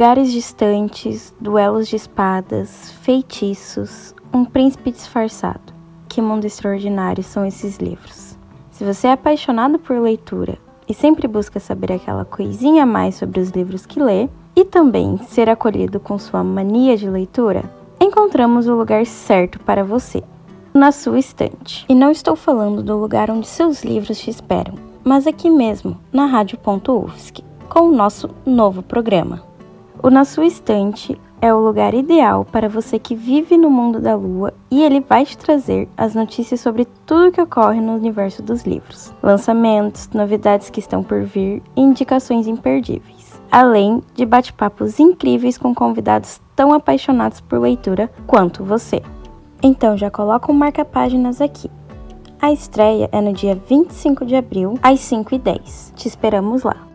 Lugares distantes, duelos de espadas, feitiços, um príncipe disfarçado. Que mundo extraordinário são esses livros. Se você é apaixonado por leitura e sempre busca saber aquela coisinha a mais sobre os livros que lê, e também ser acolhido com sua mania de leitura, encontramos o lugar certo para você, na sua estante. E não estou falando do lugar onde seus livros te esperam, mas aqui mesmo, na Rádio.UFSC, com o nosso novo programa. O Na Sua Estante é o lugar ideal para você que vive no mundo da lua e ele vai te trazer as notícias sobre tudo que ocorre no universo dos livros, lançamentos, novidades que estão por vir e indicações imperdíveis, além de bate-papos incríveis com convidados tão apaixonados por leitura quanto você. Então já coloca um marca-páginas aqui. A estreia é no dia 25 de abril, às 5h10. Te esperamos lá.